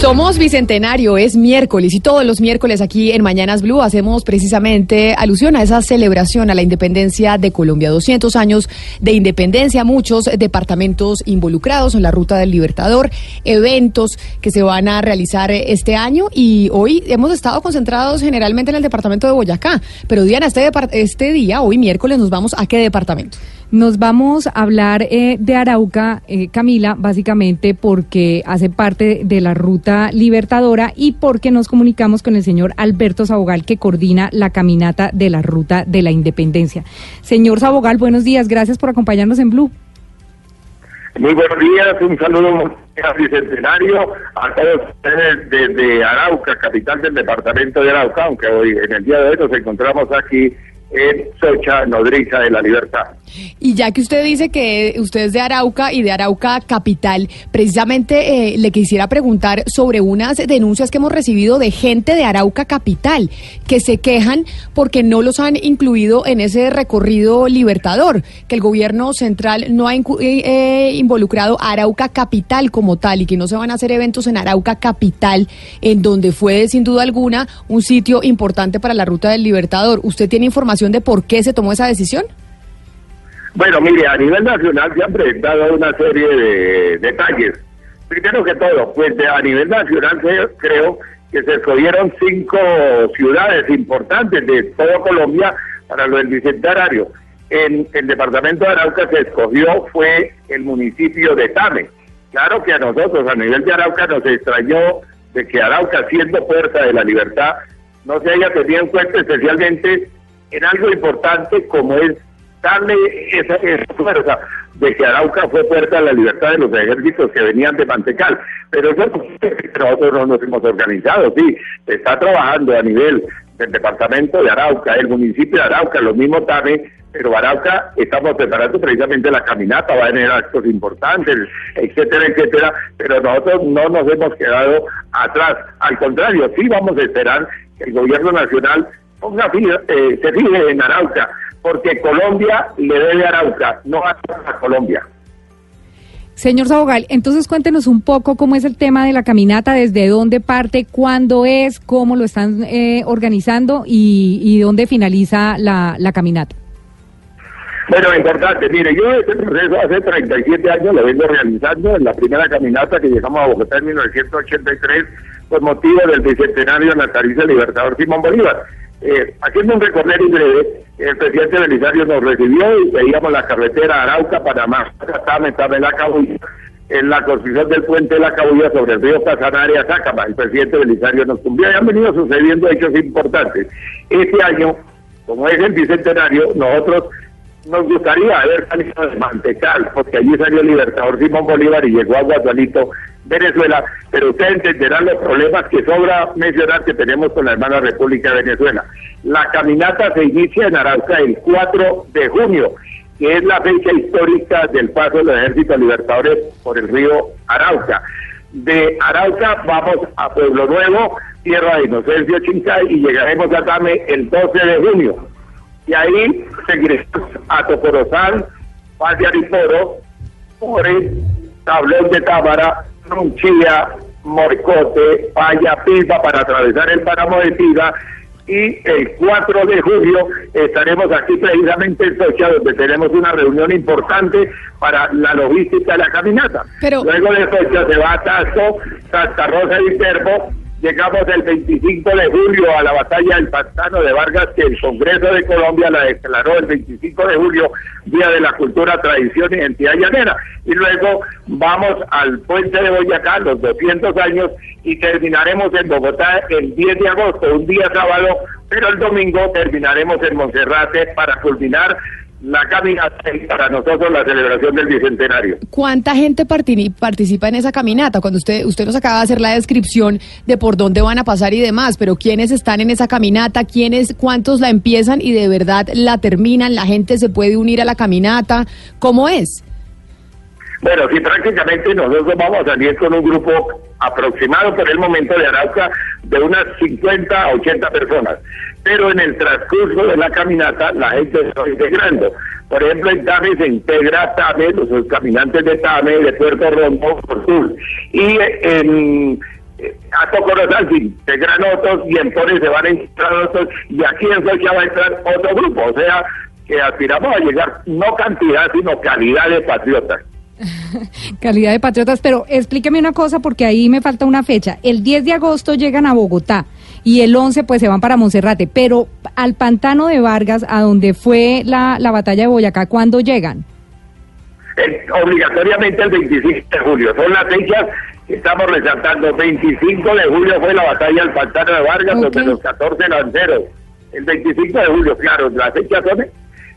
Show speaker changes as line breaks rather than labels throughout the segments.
Somos Bicentenario, es miércoles y todos los miércoles aquí en Mañanas Blue hacemos precisamente alusión a esa celebración a la independencia de Colombia. 200 años de independencia, muchos departamentos involucrados en la Ruta del Libertador, eventos que se van a realizar este año y hoy hemos estado concentrados generalmente en el departamento de Boyacá. Pero Diana, este, este día, hoy miércoles, nos vamos a qué departamento?
Nos vamos a hablar eh, de Arauca, eh, Camila, básicamente porque hace parte de la ruta libertadora y porque nos comunicamos con el señor Alberto Sabogal, que coordina la caminata de la ruta de la independencia. Señor Sabogal, buenos días, gracias por acompañarnos en Blue.
Muy buenos días, un saludo al bicentenario, a todos ustedes desde Arauca, capital del departamento de Arauca, aunque hoy en el día de hoy nos encontramos aquí en Socha, nodriza de la libertad.
Y ya que usted dice que usted es de Arauca y de Arauca Capital, precisamente eh, le quisiera preguntar sobre unas denuncias que hemos recibido de gente de Arauca Capital que se quejan porque no los han incluido en ese recorrido libertador, que el gobierno central no ha eh, eh, involucrado a Arauca Capital como tal y que no se van a hacer eventos en Arauca Capital, en donde fue sin duda alguna un sitio importante para la ruta del libertador. ¿Usted tiene información? De por qué se tomó esa decisión?
Bueno, mire, a nivel nacional se han presentado una serie de detalles. Primero que todo, pues a nivel nacional creo que se escogieron cinco ciudades importantes de toda Colombia para lo del bicentenario. En el departamento de Arauca se escogió fue el municipio de Tame. Claro que a nosotros, a nivel de Arauca, nos extrañó de que Arauca, siendo puerta de la libertad, no se haya tenido en cuenta especialmente en algo importante como es darle esa, fuerza de que Arauca fue puerta a la libertad de los ejércitos que venían de Mantecal. Pero nosotros no nos hemos organizado, sí, está trabajando a nivel del departamento de Arauca, el municipio de Arauca, lo mismo también, pero Arauca estamos preparando precisamente la caminata, va a tener actos importantes, etcétera, etcétera, pero nosotros no nos hemos quedado atrás, al contrario, sí vamos a esperar que el gobierno nacional ponga eh, se fije en Arauca, porque Colombia le debe a Arauca, no a Colombia.
Señor Sabogal, entonces cuéntenos un poco cómo es el tema de la caminata, desde dónde parte, cuándo es, cómo lo están eh, organizando y, dónde finaliza la, la caminata.
Bueno, importante, mire, yo este proceso hace 37 años lo vengo realizando en la primera caminata que llegamos a Bogotá en 1983 por motivo del bicentenario natalicio del Libertador Simón Bolívar. Eh, haciendo un recorrido breve, el presidente Belisario nos recibió y veíamos la carretera Arauca, Panamá, Tame, Tame, La en la construcción del puente de La Cabulla sobre el río Casanaria, Sácama. El presidente Belisario nos cumplió y han venido sucediendo hechos importantes. Este año, como es el bicentenario, nosotros nos gustaría haber salido de Mantecal, porque allí salió el libertador Simón Bolívar y llegó a Guadalito, Venezuela, pero ustedes entenderán los problemas que sobra mencionar que tenemos con la hermana República de Venezuela. La caminata se inicia en Arauca el 4 de junio, que es la fecha histórica del paso de los ejércitos libertadores por el río Arauca. De Arauca vamos a Pueblo Nuevo, Tierra de Inocencio Chincay y llegaremos a Tame el 12 de junio. Y ahí seguiremos a Tocorozal, Paz de Ariporo, Ore, Tablón de Tábara, Ronchilla, Morcote, Paya, Pilpa para atravesar el páramo de Tiga y el 4 de julio estaremos aquí precisamente en Socha, donde tenemos una reunión importante para la logística de la caminata. Luego de Socha se va a Tazo, Santa Rosa y Terbo, Llegamos el 25 de julio a la batalla del Pantano de Vargas, que el Congreso de Colombia la declaró el 25 de julio, Día de la Cultura, Tradición y Identidad Llanera. Y luego vamos al Puente de Boyacá, los 200 años, y terminaremos en Bogotá el 10 de agosto, un día sábado, pero el domingo terminaremos en Monserrate para culminar la caminata y para nosotros la celebración del bicentenario.
¿Cuánta gente parti- participa en esa caminata? Cuando usted usted nos acaba de hacer la descripción de por dónde van a pasar y demás, pero quiénes están en esa caminata, quiénes, cuántos la empiezan y de verdad la terminan, la gente se puede unir a la caminata, ¿cómo es?
Bueno, sí, prácticamente nosotros vamos a salir con un grupo aproximado por el momento de Arauca de unas 50 a 80 personas. Pero en el transcurso de la caminata la gente se va integrando. Por ejemplo, en Tame se integra Tame, los caminantes de Tame, de Puerto Rombo, por sur. Y en eh, a Tocorozal se integran otros y en Pone se van a integrar otros y aquí en Socha va a entrar otro grupo. O sea, que aspiramos a llegar no cantidad, sino calidad de patriotas.
Calidad de patriotas, pero explíqueme una cosa porque ahí me falta una fecha. El 10 de agosto llegan a Bogotá y el 11 pues se van para Monserrate, pero al pantano de Vargas, a donde fue la, la batalla de Boyacá, ¿cuándo llegan?
Eh, obligatoriamente el 25 de julio. Son las fechas que estamos resaltando. 25 de julio fue la batalla del Pantano de Vargas, donde los 14 lanceros. El 25 de julio, claro, las fechas son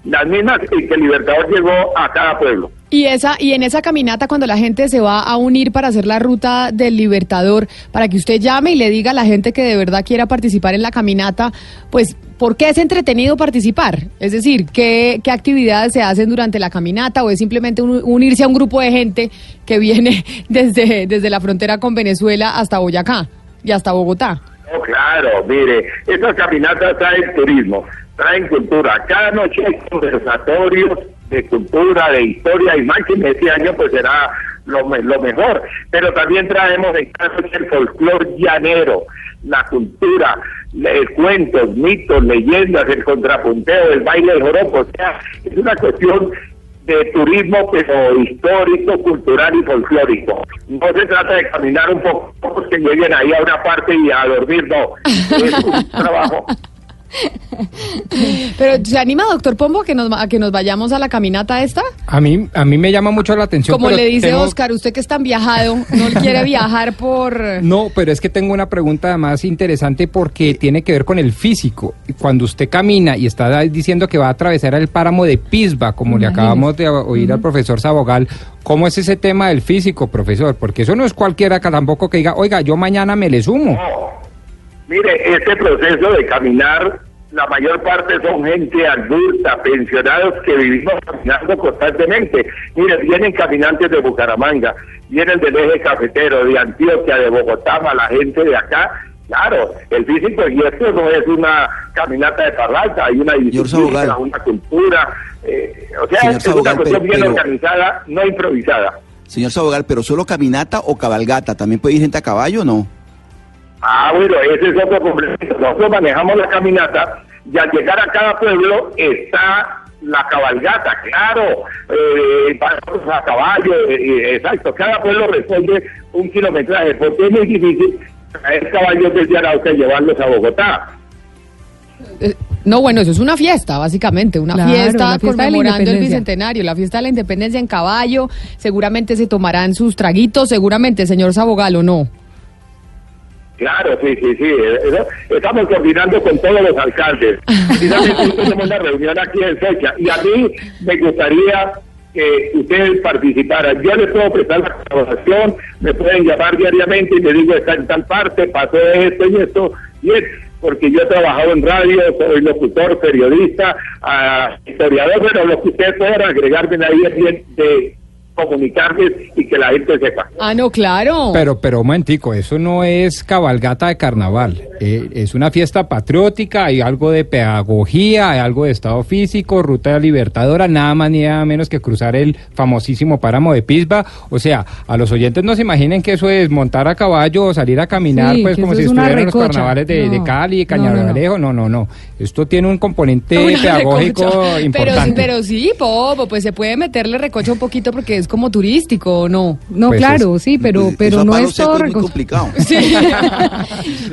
las mismas en que el Libertador llegó a cada pueblo.
Y esa y en esa caminata cuando la gente se va a unir para hacer la ruta del Libertador, para que usted llame y le diga a la gente que de verdad quiera participar en la caminata, pues ¿por qué es entretenido participar? Es decir, ¿qué, qué actividades se hacen durante la caminata o es simplemente un- unirse a un grupo de gente que viene desde desde la frontera con Venezuela hasta Boyacá y hasta Bogotá?
No, claro, mire, estas caminatas traen turismo, traen cultura. Cada noche hay conversatorios de cultura, de historia, y máximo este año pues será lo, lo mejor. Pero también traemos en cada noche el folclor llanero, la cultura, le- cuentos, mitos, leyendas, el contrapunteo, el baile del joropo. O sea, es una cuestión de turismo, pero histórico, cultural y folclórico. No se trata de caminar un poco, pocos que lleguen ahí a una parte y a dormir, no. Es un trabajo.
Pero ¿se anima, doctor Pombo, a que nos, a que nos vayamos a la caminata esta?
A mí, a mí me llama mucho la atención.
Como le dice
tengo-
Oscar, usted que es tan viajado, no quiere viajar por...
No, pero es que tengo una pregunta además interesante porque tiene que ver con el físico. Cuando usted camina y está diciendo que va a atravesar el páramo de Pisba, como le acabamos de oír al profesor Sabogal, ¿cómo es ese tema del físico, profesor? Porque eso no es cualquiera que tampoco que diga, oiga, yo mañana me le sumo.
Mire, este proceso de caminar, la mayor parte son gente adulta, pensionados que vivimos caminando constantemente. Mire, vienen caminantes de Bucaramanga, vienen del eje cafetero, de Antioquia, de Bogotá, la gente de acá. Claro, el físico, y esto no es una caminata de parralta, hay una disciplina, una cultura, eh, o sea, es una cuestión bien
pero-
organizada, no improvisada.
Señor Sabogal, pero solo caminata o cabalgata, ¿también puede ir gente a caballo o no?
Ah, bueno, ese es otro complemento. Nosotros manejamos la caminata y al llegar a cada pueblo está la cabalgata, claro, eh, a caballo, eh, eh, exacto. Cada pueblo responde un kilometraje, porque es muy difícil traer caballos desde Arauca y llevarlos a Bogotá.
Eh, No, bueno, eso es una fiesta, básicamente, una
Claro,
fiesta,
fiesta de la
conmemorando el
independencia.
bicentenario, la fiesta de la independencia en caballo. Seguramente se tomarán sus traguitos, seguramente, señor Sabogal, ¿o no?
Claro, sí, sí, sí. eh, eso- Estamos coordinando con todos los alcaldes. Precisamente tenemos una reunión aquí en Socha y a mí me gustaría que ustedes participaran. Yo les puedo prestar la colaboración, me pueden llamar diariamente y me digo, está en tal parte, pasó esto y esto, y es porque yo he trabajado en radio, soy locutor, periodista, ah, historiador, pero lo que ustedes puedan agregarme ahí es bien de comunicarles y que la gente sepa.
Ah, no, claro.
Pero, pero un momentico, eso no es cabalgata de carnaval. eh, es una fiesta patriótica, hay algo de pedagogía, hay algo de estado físico, ruta libertadora, nada más ni nada menos que cruzar el famosísimo páramo de Pisba. O sea, a los oyentes no se imaginen que eso es montar a caballo o salir a caminar,
Sí,
pues como si
es
estuvieran en los carnavales de, de
No,
Cali,
no, no, no.
Cañaveral. No, no, no. Esto tiene un componente
Una
pedagógico
recocha.
importante.
Pero, pero sí, Popo, pues se puede meterle recocha un poquito porque es como turístico, ¿o no?
No,
Pues
claro, sí, pero, pero no es todo
es muy complicado.
Sí.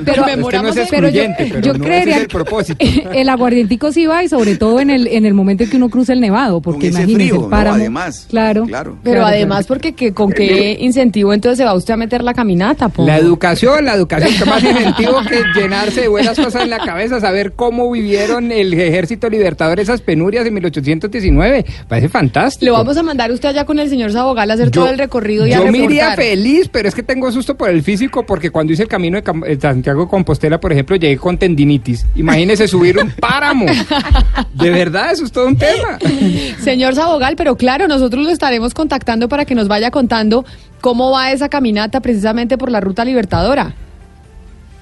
Pero-
Conmemorando
no es
Pero yo,
pero,
yo
no
creería
ese es el
que
propósito.
el aguardientico sí va y sobre todo en el en el momento en que uno cruza el nevado, porque
ese
imagínese el páramo.
¿no? Además.
Claro.
Claro.
Pero
Claro,
además, porque que, ¿con qué incentivo entonces se va usted a meter la caminata? po?
La educación, la educación, que más incentivo que llenarse de buenas cosas en la cabeza, saber cómo vivieron el ejército libertador esas penurias en 1819. Parece fantástico.
Lo vamos a mandar usted allá con el señor Sabogal a hacer todo el recorrido y a
yo me iría feliz, pero es que tengo susto por el físico porque cuando hice el camino de Cam- eh, Santiago de Compostela, por ejemplo, llegué con tendinitis. Imagínese subir un páramo. De verdad, eso es todo un tema.
Señor Sabogal, pero claro, nosotros lo estaremos contactando para que nos vaya contando cómo va esa caminata precisamente por la Ruta Libertadora.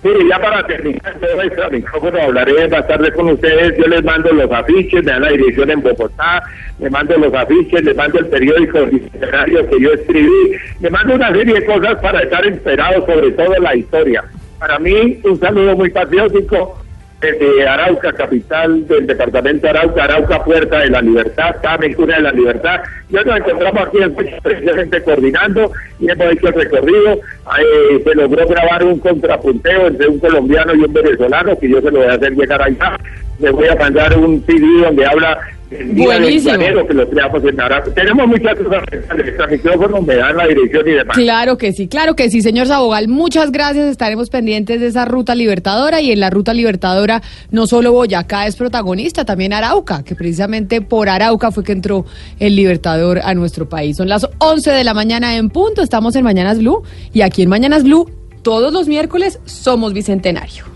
Mire, ya para terminar todo este micrófono hablaré más tarde con ustedes. Yo les mando los afiches, me dan la dirección en Bogotá, le mando los afiches, les mando el periódico literario que yo escribí, le mando una serie de cosas para estar enterados sobre todo la historia. Para mí, un saludo muy patriótico desde Arauca, capital del departamento de Arauca, Arauca, Puerta de la Libertad, Came, Cuna de la Libertad. Ya nos encontramos aquí precisamente coordinando y hemos hecho el recorrido. Eh, se logró grabar un contrapunteo entre un colombiano y un venezolano, que yo se lo voy a hacer llegar allá. Le voy a mandar un CD donde habla día
Buenísimo.
que lo. Tenemos muchas cosas, me dan la dirección y demás.
Claro que sí, claro que sí, señor Sabogal. Muchas gracias. Estaremos pendientes de esa ruta libertadora y en la ruta libertadora no solo Boyacá es protagonista, también Arauca, que precisamente por Arauca fue que entró el libertador a nuestro país. Son las 11 de la mañana en punto. Estamos en Mañanas Blue y aquí en Mañanas Blue todos los miércoles somos bicentenario.